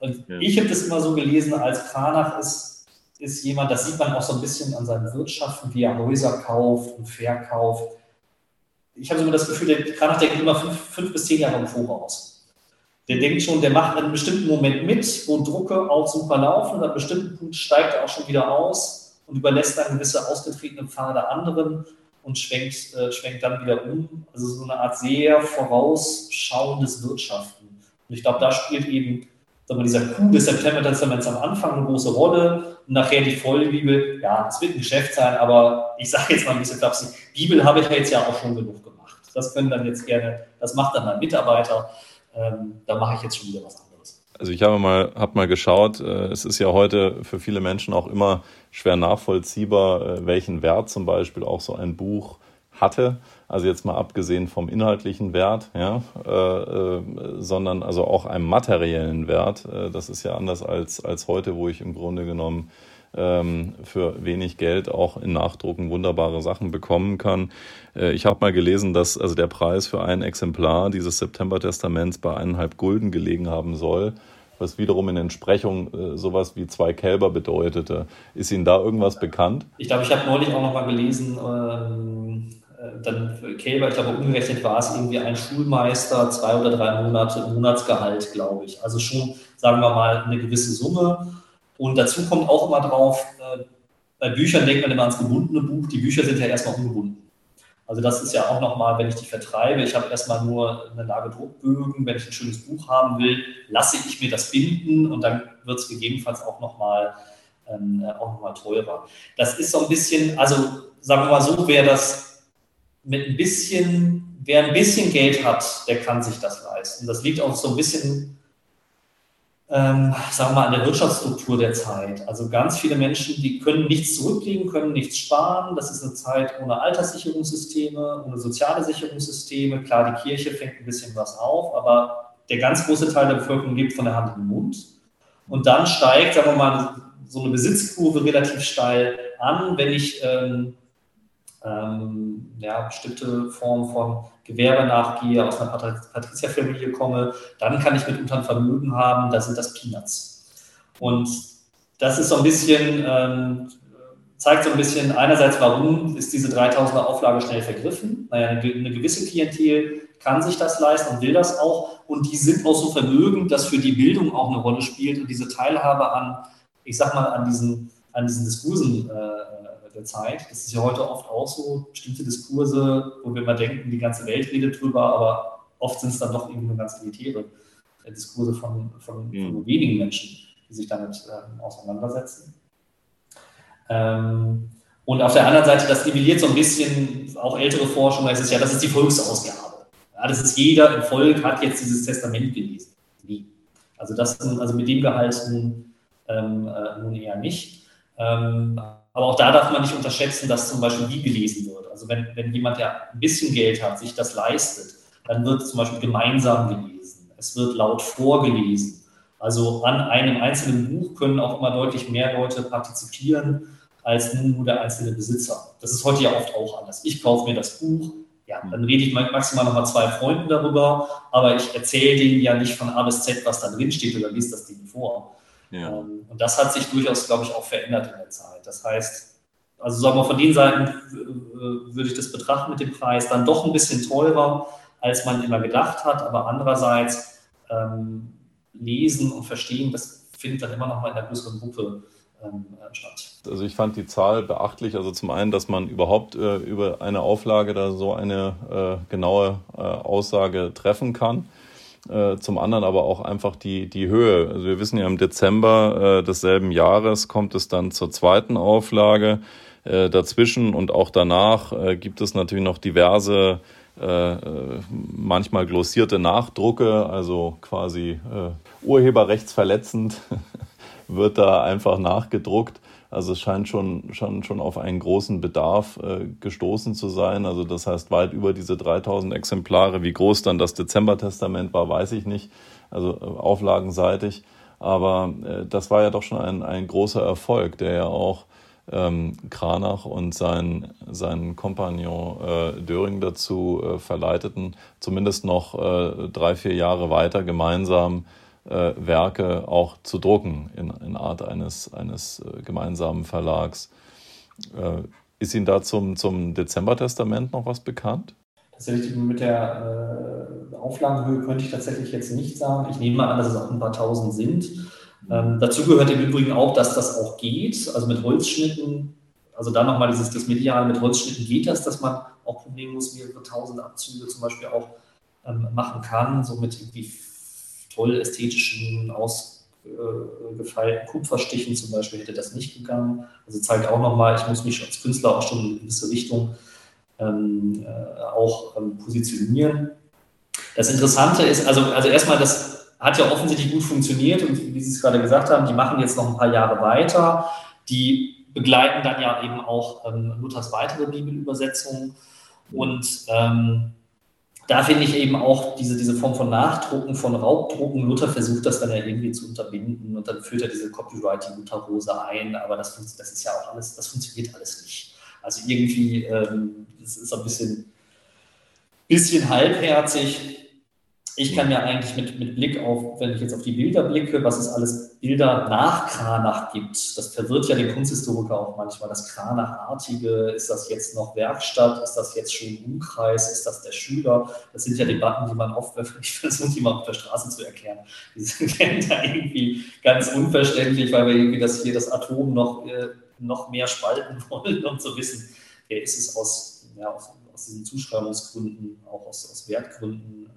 Und ja. ich habe das immer so gelesen, als Kranach ist, ist jemand, das sieht man auch so ein bisschen an seinen Wirtschaften, wie er Häuser kauft und verkauft. Ich habe so das Gefühl, der Kranach denkt immer fünf, fünf bis zehn Jahre im Voraus. Der denkt schon, der macht einen bestimmten Moment mit, wo Drucke auch super laufen und an einem bestimmten Punkt steigt er auch schon wieder aus und überlässt dann gewisse ausgetretene Pfade anderen und schwenkt, äh, schwenkt dann wieder um. Also so eine Art sehr vorausschauendes Wirtschaften. Und ich glaube, da spielt eben sagen wir, dieser Coup des September-Testaments am Anfang eine große Rolle und nachher die Vollbibel. Ja, es wird ein Geschäft sein, aber ich sage jetzt mal ein bisschen flapsig, Bibel habe ich ja jetzt ja auch schon genug gemacht. Das können dann jetzt gerne, das macht dann mein Mitarbeiter, ähm, da mache ich jetzt schon wieder was anderes. Also ich habe mal, hab mal geschaut, äh, es ist ja heute für viele Menschen auch immer schwer nachvollziehbar, äh, welchen Wert zum Beispiel auch so ein Buch hatte. Also jetzt mal abgesehen vom inhaltlichen Wert, ja, äh, äh, sondern also auch einem materiellen Wert. Äh, das ist ja anders als, als heute, wo ich im Grunde genommen ähm, für wenig Geld auch in Nachdrucken wunderbare Sachen bekommen kann. Äh, ich habe mal gelesen, dass also der Preis für ein Exemplar dieses September-Testaments bei eineinhalb Gulden gelegen haben soll was wiederum in Entsprechung äh, sowas wie zwei Kälber bedeutete. Ist Ihnen da irgendwas bekannt? Ich glaube, ich habe neulich auch noch mal gelesen, ähm, äh, dann Kälber, ich glaube, umgerechnet war es irgendwie ein Schulmeister, zwei oder drei Monate Monatsgehalt, glaube ich. Also schon, sagen wir mal, eine gewisse Summe. Und dazu kommt auch immer drauf, äh, bei Büchern denkt man immer ans gebundene Buch. Die Bücher sind ja erstmal ungebunden. Also das ist ja auch nochmal, wenn ich die vertreibe, ich habe erstmal nur eine Lage Druckbögen, wenn ich ein schönes Buch haben will, lasse ich mir das binden und dann wird es gegebenenfalls auch nochmal ähm, äh, noch teurer. Das ist so ein bisschen, also sagen wir mal so, wer das mit ein bisschen, wer ein bisschen Geld hat, der kann sich das leisten. Das liegt auch so ein bisschen, ähm, sagen wir mal, an der Wirtschaftsstruktur der Zeit. Also ganz viele Menschen, die können nichts zurücklegen, können nichts sparen. Das ist eine Zeit ohne Alterssicherungssysteme, ohne soziale Sicherungssysteme. Klar, die Kirche fängt ein bisschen was auf, aber der ganz große Teil der Bevölkerung lebt von der Hand in den Mund. Und dann steigt, sagen wir mal, so eine Besitzkurve relativ steil an, wenn ich ähm, ähm, ja, bestimmte Formen von Gewerbe nachgehe, aus einer Patrizierfamilie komme, dann kann ich mitunter ein Vermögen haben, da sind das Peanuts. Und das ist so ein bisschen, ähm, zeigt so ein bisschen einerseits, warum ist diese 3000er Auflage schnell vergriffen. Naja, eine, eine gewisse Klientel kann sich das leisten und will das auch. Und die sind auch so vermögend, dass für die Bildung auch eine Rolle spielt und diese Teilhabe an, ich sag mal, an diesen, an diesen Diskursen äh, der Zeit. Das ist ja heute oft auch so, bestimmte Diskurse, wo wir immer denken, die ganze Welt redet drüber, aber oft sind es dann doch irgendwie nur ganz elitäre äh, Diskurse von, von, mhm. von wenigen Menschen, die sich damit äh, auseinandersetzen. Ähm, und auf der anderen Seite, das nivelliert so ein bisschen auch ältere Forschung, da ist es ja, das ist die Volksausgabe. Ja, das ist jeder im Volk hat jetzt dieses Testament gelesen. Also das, also mit dem Gehalt nun, ähm, äh, nun eher nicht. Ähm, aber auch da darf man nicht unterschätzen, dass zum Beispiel wie gelesen wird. Also wenn, wenn jemand, der ein bisschen Geld hat, sich das leistet, dann wird zum Beispiel gemeinsam gelesen. Es wird laut vorgelesen. Also an einem einzelnen Buch können auch immer deutlich mehr Leute partizipieren als nur der einzelne Besitzer. Das ist heute ja oft auch anders. Ich kaufe mir das Buch, ja, dann rede ich maximal noch mal zwei Freunden darüber, aber ich erzähle denen ja nicht von A bis Z, was da drin steht oder lese das Ding vor. Ja. Ähm, und das hat sich durchaus, glaube ich, auch verändert in der Zeit. Das heißt, also sagen wir von den Seiten würde ich das betrachten mit dem Preis, dann doch ein bisschen teurer, als man immer gedacht hat, aber andererseits ähm, lesen und verstehen, das findet dann immer noch mal in einer größeren Gruppe ähm, statt. Also ich fand die Zahl beachtlich. Also zum einen, dass man überhaupt äh, über eine Auflage da so eine äh, genaue äh, Aussage treffen kann. Äh, zum anderen aber auch einfach die, die Höhe. Also wir wissen ja, im Dezember äh, desselben Jahres kommt es dann zur zweiten Auflage. Äh, dazwischen und auch danach gibt es natürlich noch diverse manchmal glossierte Nachdrucke, also quasi urheberrechtsverletzend (laughs) wird da einfach nachgedruckt. Also es scheint schon, schon, schon auf einen großen Bedarf äh, gestoßen zu sein. Also das heißt weit über diese 3000 Exemplare. Wie groß dann das Dezember-Testament war, weiß ich nicht. Also äh, auflagenseitig. Aber äh, das war ja doch schon ein, ein großer Erfolg, der ja auch ähm, Kranach und sein, seinen Kompagnon äh, Döring dazu äh, verleiteten, zumindest noch äh, drei, vier Jahre weiter gemeinsam äh, Werke auch zu drucken in, in Art eines, eines äh, gemeinsamen Verlags. Äh, ist Ihnen da zum, zum Dezember-Testament noch was bekannt? Tatsächlich mit der äh, Auflagenhöhe könnte ich tatsächlich jetzt nicht sagen. Ich nehme mal an, dass es auch ein paar tausend sind. Ähm, dazu gehört im Übrigen auch, dass das auch geht. Also mit Holzschnitten, also dann nochmal dieses das Mediale mit Holzschnitten geht das, dass man auch problemlos mehrere tausend Abzüge zum Beispiel auch ähm, machen kann, so mit irgendwie toll ästhetischen, ausgefeilten Kupferstichen zum Beispiel hätte das nicht gegangen. Also zeigt auch nochmal, ich muss mich als Künstler auch schon in eine gewisse Richtung ähm, äh, auch ähm, positionieren. Das Interessante ist, also, also erstmal, das hat ja offensichtlich gut funktioniert und wie Sie es gerade gesagt haben, die machen jetzt noch ein paar Jahre weiter. Die begleiten dann ja eben auch ähm, Luthers weitere Bibelübersetzungen und ähm, da finde ich eben auch diese, diese Form von Nachdrucken, von Raubdrucken. Luther versucht das dann ja irgendwie zu unterbinden und dann führt er diese Copywriting-Luther-Rose ein, aber das, das ist ja auch alles, das funktioniert alles nicht. Also irgendwie, ähm, das ist ein bisschen, bisschen halbherzig. Ich kann mir eigentlich mit, mit Blick auf, wenn ich jetzt auf die Bilder blicke, was es alles Bilder nach Kranach gibt, das verwirrt ja den Kunsthistoriker auch manchmal, das Kranachartige, ist das jetzt noch Werkstatt, ist das jetzt schon Umkreis, ist das der Schüler? Das sind ja Debatten, die man oft (laughs) öffentlich versucht, die mal auf der Straße zu erklären. Die sind (laughs) da irgendwie ganz unverständlich, weil wir irgendwie das hier das Atom noch, äh, noch mehr spalten (laughs) wollen, um zu wissen, wer ist es aus, ja, aus, aus diesen Zuschreibungsgründen, auch aus, aus Wertgründen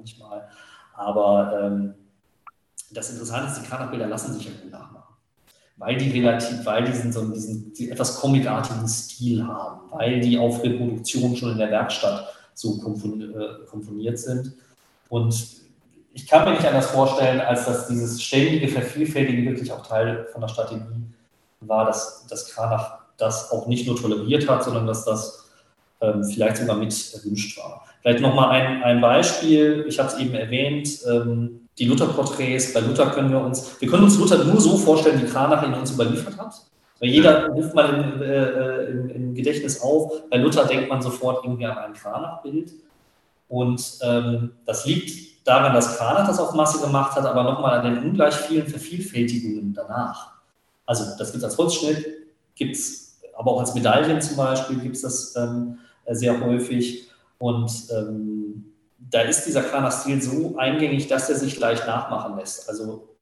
manchmal. Aber ähm, das Interessante ist, die Charakterbilder lassen sich ja gut nachmachen. Weil die relativ, weil die so diesen, diesen etwas comicartigen Stil haben, weil die auf Reproduktion schon in der Werkstatt so äh, komponiert sind. Und ich kann mir nicht anders vorstellen, als dass dieses ständige Vervielfältigen wirklich auch Teil von der Strategie war, dass, dass Kranach das auch nicht nur toleriert hat, sondern dass das ähm, vielleicht sogar mit erwünscht war. Vielleicht nochmal ein, ein Beispiel, ich habe es eben erwähnt, ähm, die Luther-Porträts. Bei Luther können wir uns, wir können uns Luther nur so vorstellen, wie Kranach ihn uns überliefert hat. Weil jeder ruft mal im, äh, im, im, Gedächtnis auf, bei Luther denkt man sofort irgendwie an ein Kranach-Bild. Und ähm, das liegt daran, dass Kranach das auf Masse gemacht hat, aber nochmal an den ungleich vielen Vervielfältigungen danach. Also das gibt es als Holzschnitt, gibt es aber auch als Medaillen zum Beispiel, gibt es das ähm, sehr häufig. Und ähm, da ist dieser Kana-Stil so eingängig, dass er sich leicht nachmachen lässt. Also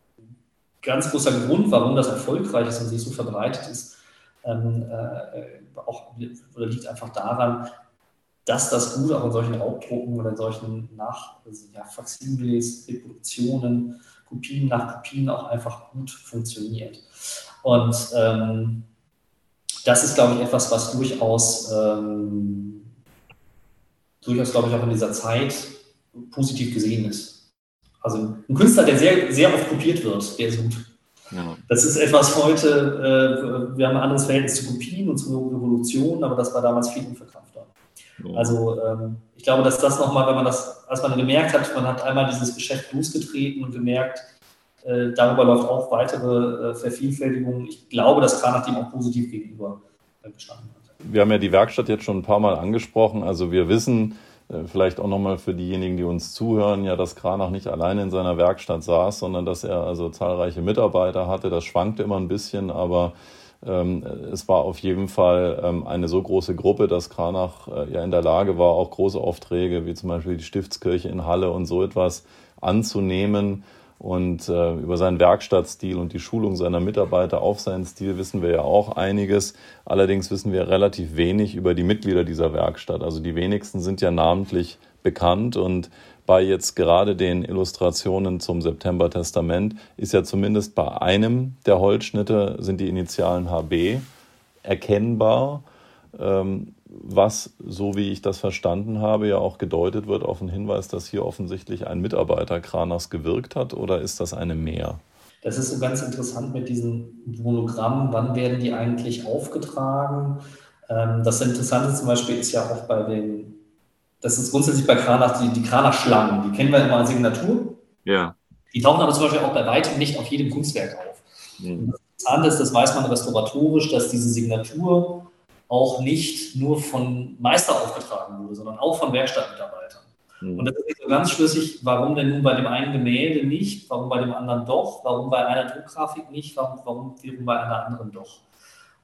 ganz großer Grund, warum das erfolgreich ist und sich so verbreitet ist, ähm, äh, auch, oder liegt einfach daran, dass das gut auch in solchen Raubdrucken oder in solchen nach also, ja, Faximiles, Reproduktionen, Kopien nach Kopien auch einfach gut funktioniert. Und ähm, das ist, glaube ich, etwas, was durchaus ähm, durchaus, glaube ich, auch in dieser Zeit positiv gesehen ist. Also ein Künstler, der sehr, sehr oft kopiert wird, der ist gut. Ja. Das ist etwas heute, äh, wir haben ein anderes Verhältnis zu Kopien und zu Revolution, aber das war damals viel unverkrampfter. Ja. Also ähm, ich glaube, dass das nochmal, wenn man das, als man gemerkt hat, man hat einmal dieses Geschäft losgetreten und gemerkt, äh, darüber läuft auch weitere äh, Vervielfältigung. Ich glaube, dass Kranach dem auch positiv gegenüber äh, gestanden hat. Wir haben ja die Werkstatt jetzt schon ein paar Mal angesprochen. Also wir wissen, äh, vielleicht auch nochmal für diejenigen, die uns zuhören, ja, dass Kranach nicht alleine in seiner Werkstatt saß, sondern dass er also zahlreiche Mitarbeiter hatte. Das schwankte immer ein bisschen, aber ähm, es war auf jeden Fall ähm, eine so große Gruppe, dass Kranach äh, ja in der Lage war, auch große Aufträge wie zum Beispiel die Stiftskirche in Halle und so etwas anzunehmen. Und äh, über seinen Werkstattstil und die Schulung seiner Mitarbeiter auf seinen Stil wissen wir ja auch einiges. Allerdings wissen wir relativ wenig über die Mitglieder dieser Werkstatt. Also die wenigsten sind ja namentlich bekannt und bei jetzt gerade den Illustrationen zum September Testament ist ja zumindest bei einem der Holzschnitte sind die Initialen HB erkennbar. Ähm, was, so wie ich das verstanden habe, ja auch gedeutet wird auf den Hinweis, dass hier offensichtlich ein Mitarbeiter Kranas gewirkt hat oder ist das eine mehr? Das ist so ganz interessant mit diesen Monogrammen. Wann werden die eigentlich aufgetragen? Ähm, das Interessante zum Beispiel ist ja auch bei den, das ist grundsätzlich bei Kranach, die, die Kranach-Schlangen, die kennen wir immer als Signatur. Ja. Die tauchen aber zum Beispiel auch bei weitem nicht auf jedem Kunstwerk auf. Mhm. Das Interessante ist, das weiß man restauratorisch, dass diese Signatur auch nicht nur von Meister aufgetragen wurde, sondern auch von Werkstattmitarbeitern. Mhm. Und das ist nicht so ganz schlüssig, warum denn nun bei dem einen Gemälde nicht, warum bei dem anderen doch, warum bei einer Druckgrafik nicht, warum, warum, warum bei einer anderen doch.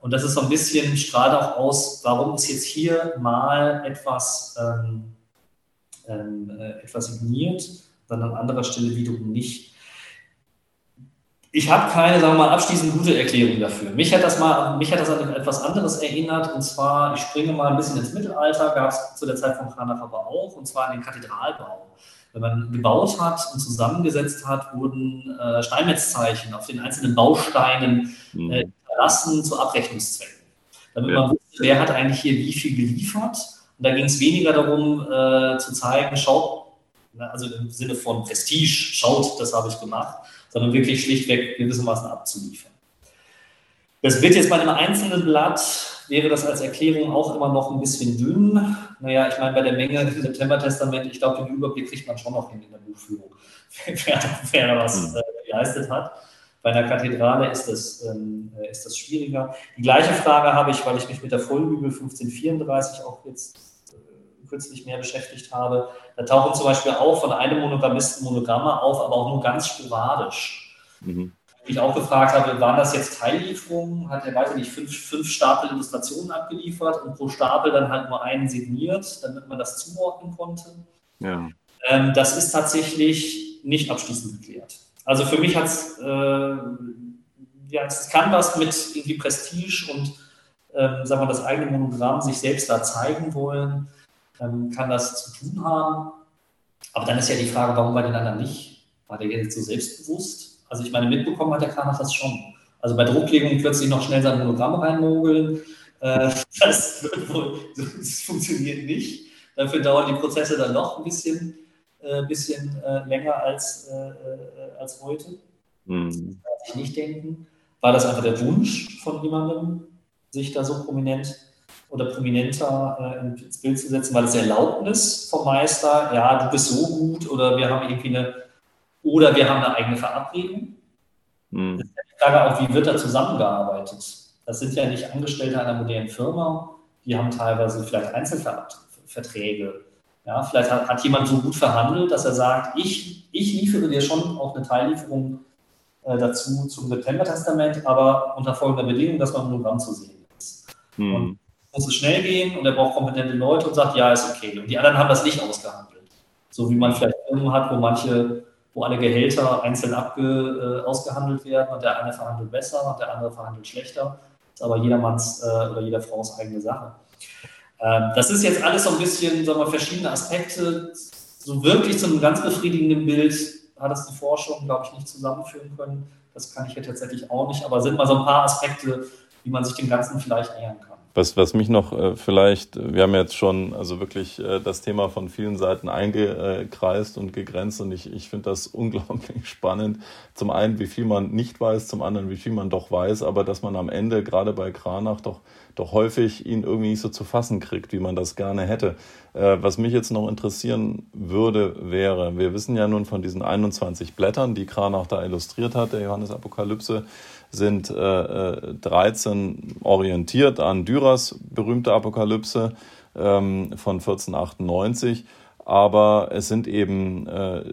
Und das ist so ein bisschen, strahlt auch aus, warum ist jetzt hier mal etwas, ähm, ähm, äh, etwas signiert, dann an anderer Stelle wiederum nicht ich habe keine, sagen wir mal, abschließend gute Erklärung dafür. Mich hat das mal, mich hat das an etwas anderes erinnert, und zwar, ich springe mal ein bisschen ins Mittelalter, gab es zu der Zeit von Kranach aber auch, und zwar in den Kathedralbau. Wenn man gebaut hat und zusammengesetzt hat, wurden äh, Steinmetzzeichen auf den einzelnen Bausteinen mhm. äh, verlassen zu Abrechnungszwecken. Damit ja. man wusste, wer hat eigentlich hier wie viel geliefert. Und da ging es weniger darum, äh, zu zeigen, schaut, also im Sinne von Prestige, schaut, das habe ich gemacht, sondern wirklich schlichtweg gewissermaßen abzuliefern. Das wird jetzt bei einem einzelnen Blatt, wäre das als Erklärung auch immer noch ein bisschen dünn. Naja, ich meine, bei der Menge im September-Testament, ich glaube, den Überblick kriegt man schon noch hin in der Buchführung, (laughs) wer, wer was hm. äh, geleistet hat. Bei einer Kathedrale ist das, ähm, äh, ist das schwieriger. Die gleiche Frage habe ich, weil ich mich mit der Vollbibel 1534 auch jetzt kürzlich mehr beschäftigt habe. Da tauchen zum Beispiel auch von einem Monogrammisten Monogramme auf, aber auch nur ganz sporadisch. Mhm. Ich auch gefragt habe, waren das jetzt Teillieferungen? Hat er, weiß ich nicht, fünf, fünf Stapel Illustrationen abgeliefert und pro Stapel dann halt nur einen signiert, damit man das zuordnen konnte? Ja. Ähm, das ist tatsächlich nicht abschließend geklärt. Also für mich hat es, äh, ja, es kann was mit irgendwie Prestige und, ähm, sagen wir, das eigene Monogramm sich selbst da zeigen wollen ähm, kann das zu tun haben. Aber dann ist ja die Frage, warum bei den anderen nicht? War der jetzt so selbstbewusst? Also ich meine, mitbekommen hat der Kranach das schon. Also bei Drucklegung plötzlich noch schnell sein Hologramm reinmogeln, äh, (laughs) das, das, funktioniert nicht. Dafür dauern die Prozesse dann noch ein bisschen, äh, bisschen äh, länger als, äh, äh, als heute. Mhm. Das kann ich nicht denken. War das einfach der Wunsch von jemandem, sich da so prominent oder prominenter äh, ins Bild zu setzen, weil es Erlaubnis vom Meister, ja, du bist so gut oder wir haben irgendwie eine, oder wir haben eine eigene Verabredung. Mhm. Das ist die Frage auch, wie wird da zusammengearbeitet? Das sind ja nicht Angestellte einer modernen Firma, die haben teilweise vielleicht Einzelverträge. Ja, vielleicht hat, hat jemand so gut verhandelt, dass er sagt, ich, ich liefere dir schon auch eine Teillieferung äh, dazu zum September-Testament, aber unter folgender Bedingung, dass man Monogramm zu sehen ist. Mhm. Und muss es schnell gehen und er braucht kompetente Leute und sagt, ja, ist okay. Und die anderen haben das nicht ausgehandelt. So wie man vielleicht Firmen hat, wo manche, wo alle Gehälter einzeln abge, äh, ausgehandelt werden und der eine verhandelt besser und der andere verhandelt schlechter. Das ist aber jedermanns äh, oder jeder Frau's eigene Sache. Ähm, das ist jetzt alles so ein bisschen, sagen wir, verschiedene Aspekte. So wirklich zu einem ganz befriedigenden Bild hat es die Forschung, glaube ich, nicht zusammenführen können. Das kann ich ja tatsächlich auch nicht, aber sind mal so ein paar Aspekte, wie man sich dem Ganzen vielleicht nähern kann. Was, was mich noch äh, vielleicht, wir haben jetzt schon also wirklich äh, das Thema von vielen Seiten eingekreist und gegrenzt und ich, ich finde das (laughs) unglaublich spannend. Zum einen, wie viel man nicht weiß, zum anderen, wie viel man doch weiß, aber dass man am Ende gerade bei Kranach doch, doch häufig ihn irgendwie nicht so zu fassen kriegt, wie man das gerne hätte. Äh, was mich jetzt noch interessieren würde, wäre, wir wissen ja nun von diesen 21 Blättern, die Kranach da illustriert hat, der Johannes Apokalypse, sind äh, 13 äh, orientiert an Dürers berühmte Apokalypse ähm, von 1498, aber es sind eben äh,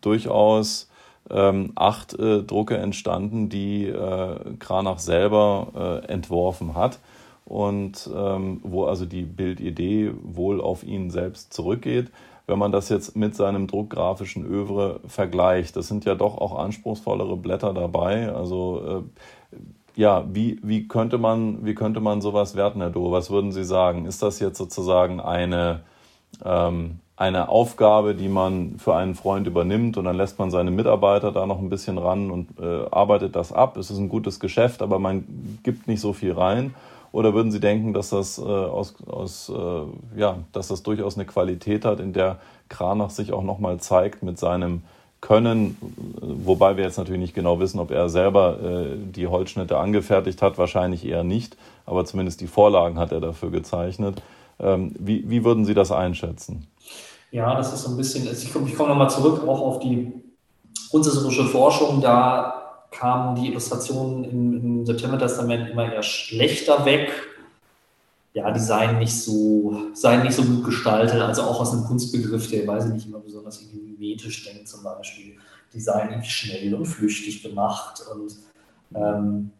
durchaus ähm, acht äh, Drucke entstanden, die äh, Kranach selber äh, entworfen hat und ähm, wo also die Bildidee wohl auf ihn selbst zurückgeht wenn man das jetzt mit seinem druckgrafischen Övre vergleicht. Das sind ja doch auch anspruchsvollere Blätter dabei. Also äh, ja, wie, wie, könnte man, wie könnte man sowas werten, Herr Doh? Was würden Sie sagen? Ist das jetzt sozusagen eine, ähm, eine Aufgabe, die man für einen Freund übernimmt und dann lässt man seine Mitarbeiter da noch ein bisschen ran und äh, arbeitet das ab? Es ist ein gutes Geschäft, aber man gibt nicht so viel rein. Oder würden Sie denken, dass das, äh, aus, aus, äh, ja, dass das durchaus eine Qualität hat, in der Kranach sich auch nochmal zeigt mit seinem Können, wobei wir jetzt natürlich nicht genau wissen, ob er selber äh, die Holzschnitte angefertigt hat, wahrscheinlich eher nicht, aber zumindest die Vorlagen hat er dafür gezeichnet. Ähm, wie, wie würden Sie das einschätzen? Ja, das ist so ein bisschen, also ich komme, ich komme nochmal zurück auch auf die grundsätzliche Forschung, da kamen die Illustrationen im, im September-Testament immer eher schlechter weg. Ja, die seien nicht so, seien nicht so gut gestaltet, also auch aus einem Kunstbegriff, der, weiß ich nicht, immer besonders mimetisch denkt zum Beispiel. Die seien irgendwie schnell und flüchtig gemacht und ähm,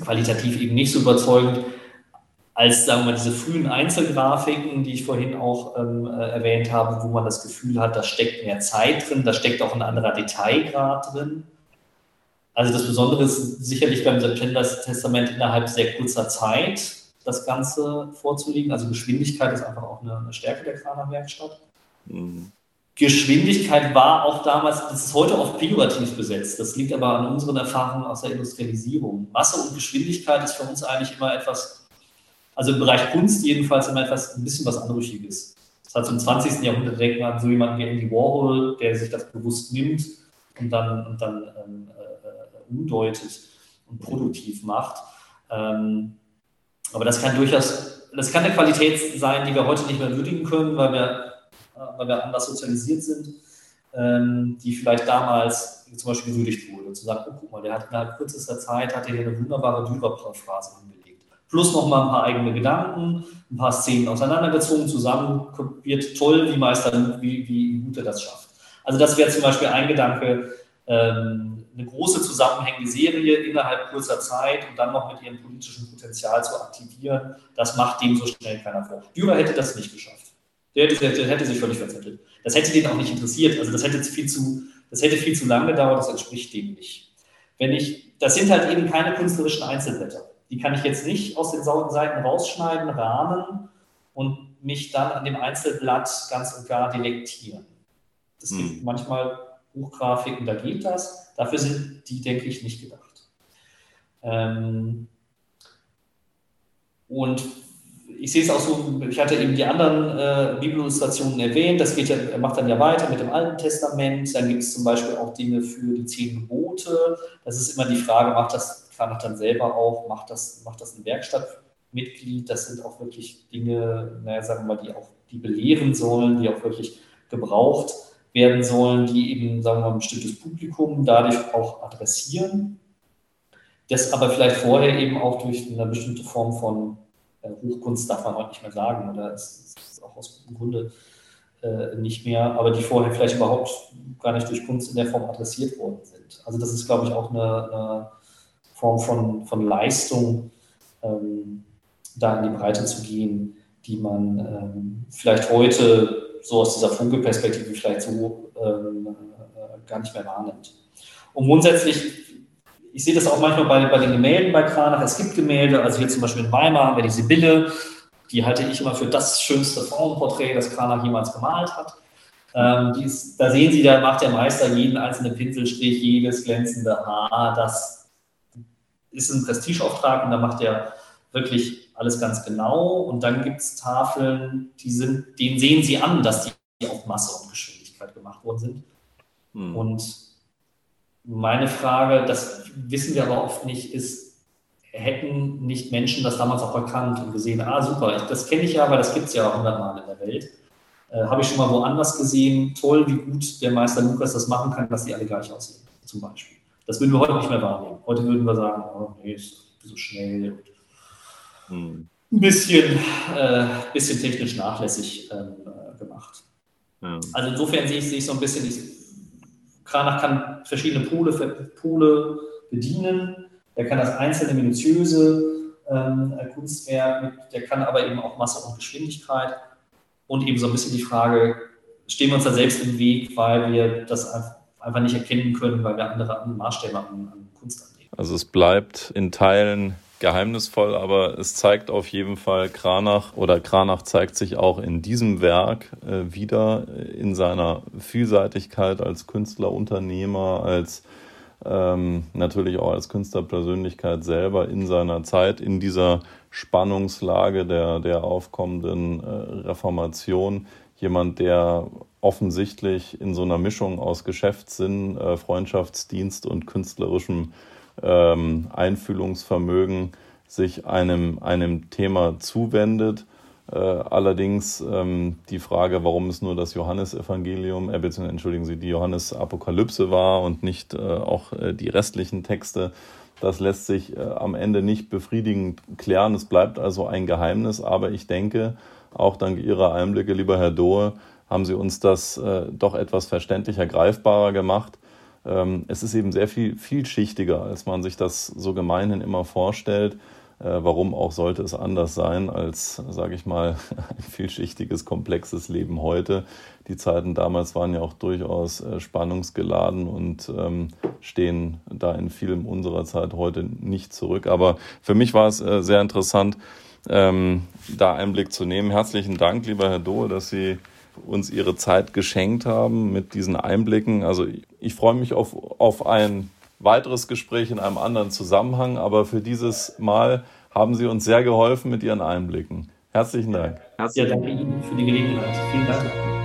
qualitativ eben nicht so überzeugend als, sagen wir mal, diese frühen Einzelgrafiken, die ich vorhin auch ähm, äh, erwähnt habe, wo man das Gefühl hat, da steckt mehr Zeit drin, da steckt auch ein anderer Detailgrad drin. Also das Besondere ist sicherlich beim September-Testament innerhalb sehr kurzer Zeit das Ganze vorzulegen. Also Geschwindigkeit ist einfach auch eine, eine Stärke der Kraner Werkstatt. Mhm. Geschwindigkeit war auch damals, das ist heute oft pejorativ besetzt. Das liegt aber an unseren Erfahrungen aus der Industrialisierung. Masse und Geschwindigkeit ist für uns eigentlich immer etwas, also im Bereich Kunst jedenfalls immer etwas, ein bisschen was Anrüchiges. Das hat zum 20. Jahrhundert denkt man so jemanden wie Andy Warhol, der sich das bewusst nimmt und dann, und dann ähm, umdeutet und produktiv macht. Ähm, aber das kann durchaus, das kann eine Qualität sein, die wir heute nicht mehr würdigen können, weil wir, äh, weil wir anders sozialisiert sind, ähm, die vielleicht damals zum Beispiel gewürdigt wurde. Zu sagen, oh, guck mal, der hat innerhalb kürzester Zeit hat er hier eine wunderbare Dürer-Phrase hingelegt. Plus noch mal ein paar eigene Gedanken, ein paar Szenen auseinandergezogen, zusammen wird toll, wie Meister, wie, wie gut er das schafft. Also das wäre zum Beispiel ein Gedanke, ähm, eine große zusammenhängende Serie innerhalb kurzer Zeit und dann noch mit ihrem politischen Potenzial zu aktivieren, das macht dem so schnell keiner vor. Dürer hätte das nicht geschafft. Der hätte, der hätte sich völlig verzettelt. Das hätte den auch nicht interessiert. Also das hätte viel zu, das hätte viel zu lange gedauert, das entspricht dem nicht. Wenn ich, das sind halt eben keine künstlerischen Einzelblätter. Die kann ich jetzt nicht aus den Seiten rausschneiden, rahmen und mich dann an dem Einzelblatt ganz und gar delektieren. Das hm. gibt manchmal Buchgrafiken, da geht das. Dafür sind die, denke ich, nicht gedacht. Ähm, und ich sehe es auch so, ich hatte eben die anderen äh, Bibelillustrationen erwähnt, das geht ja, er macht dann ja weiter mit dem Alten Testament, dann gibt es zum Beispiel auch Dinge für die zehn Gebote. Das ist immer die Frage, macht das Kranach dann selber auch, macht das, macht das ein Werkstattmitglied? Das sind auch wirklich Dinge, naja, sagen wir mal, die auch die belehren sollen, die auch wirklich gebraucht werden sollen, die eben, sagen wir mal, ein bestimmtes Publikum dadurch auch adressieren. Das aber vielleicht vorher eben auch durch eine bestimmte Form von äh, Hochkunst, darf man heute nicht mehr sagen, oder es ist auch aus gutem Grunde äh, nicht mehr, aber die vorher vielleicht überhaupt gar nicht durch Kunst in der Form adressiert worden sind. Also das ist, glaube ich, auch eine, eine Form von, von Leistung, ähm, da in die Breite zu gehen, die man ähm, vielleicht heute so aus dieser Vogelperspektive vielleicht so ähm, äh, gar nicht mehr wahrnimmt. Und grundsätzlich, ich sehe das auch manchmal bei, bei den Gemälden bei Kranach. Es gibt Gemälde, also hier zum Beispiel in Weimar haben wir die Sibylle, die halte ich immer für das schönste Frauenporträt, das Kranach jemals gemalt hat. Ähm, ist, da sehen Sie, da macht der Meister jeden einzelnen Pinselstrich, jedes glänzende Haar. Das ist ein Prestigeauftrag und da macht der wirklich alles ganz genau. Und dann gibt es Tafeln, die sind, denen sehen Sie an, dass die auf Masse und Geschwindigkeit gemacht worden sind. Mhm. Und meine Frage, das wissen wir aber oft nicht, ist, hätten nicht Menschen das damals auch erkannt und gesehen, ah super, das kenne ich ja, weil das gibt es ja hundertmal in der Welt. Äh, Habe ich schon mal woanders gesehen, toll, wie gut der Meister Lukas das machen kann, dass die alle gleich aussehen, zum Beispiel. Das würden wir heute nicht mehr wahrnehmen. Heute würden wir sagen, oh nee, ist so schnell und hm. Ein bisschen, äh, bisschen technisch nachlässig ähm, äh, gemacht. Ja. Also insofern sehe ich, sehe ich so ein bisschen, ich, Kranach kann verschiedene Pole, Pole bedienen. Der kann das einzelne minutiöse ähm, Kunstwerk, der kann aber eben auch Masse und Geschwindigkeit. Und eben so ein bisschen die Frage, stehen wir uns da selbst im Weg, weil wir das einfach nicht erkennen können, weil wir andere Maßstäbe an, an Kunst anlegen. Also es bleibt in Teilen geheimnisvoll, aber es zeigt auf jeden Fall Kranach oder Kranach zeigt sich auch in diesem Werk äh, wieder in seiner Vielseitigkeit als Künstler, Unternehmer, als ähm, natürlich auch als Künstlerpersönlichkeit selber in seiner Zeit, in dieser Spannungslage der, der aufkommenden äh, Reformation. Jemand, der offensichtlich in so einer Mischung aus Geschäftssinn, äh, Freundschaftsdienst und künstlerischem ähm, Einfühlungsvermögen sich einem, einem Thema zuwendet. Äh, allerdings ähm, die Frage, warum es nur das Johannesevangelium, äh, beziehungsweise entschuldigen Sie, die Johannesapokalypse war und nicht äh, auch äh, die restlichen Texte, das lässt sich äh, am Ende nicht befriedigend klären. Es bleibt also ein Geheimnis, aber ich denke, auch dank Ihrer Einblicke, lieber Herr Dohe, haben Sie uns das äh, doch etwas verständlicher, greifbarer gemacht. Ähm, es ist eben sehr viel vielschichtiger, als man sich das so gemeinhin immer vorstellt. Äh, warum auch sollte es anders sein als, sage ich mal, (laughs) ein vielschichtiges, komplexes Leben heute. Die Zeiten damals waren ja auch durchaus äh, spannungsgeladen und ähm, stehen da in vielem unserer Zeit heute nicht zurück. Aber für mich war es äh, sehr interessant, ähm, da Einblick zu nehmen. Herzlichen Dank, lieber Herr Dohl, dass Sie uns Ihre Zeit geschenkt haben mit diesen Einblicken. Also ich freue mich auf, auf ein weiteres Gespräch in einem anderen Zusammenhang, aber für dieses Mal haben Sie uns sehr geholfen mit Ihren Einblicken. Herzlichen Dank. Ja, danke Ihnen für die Gelegenheit. Vielen Dank.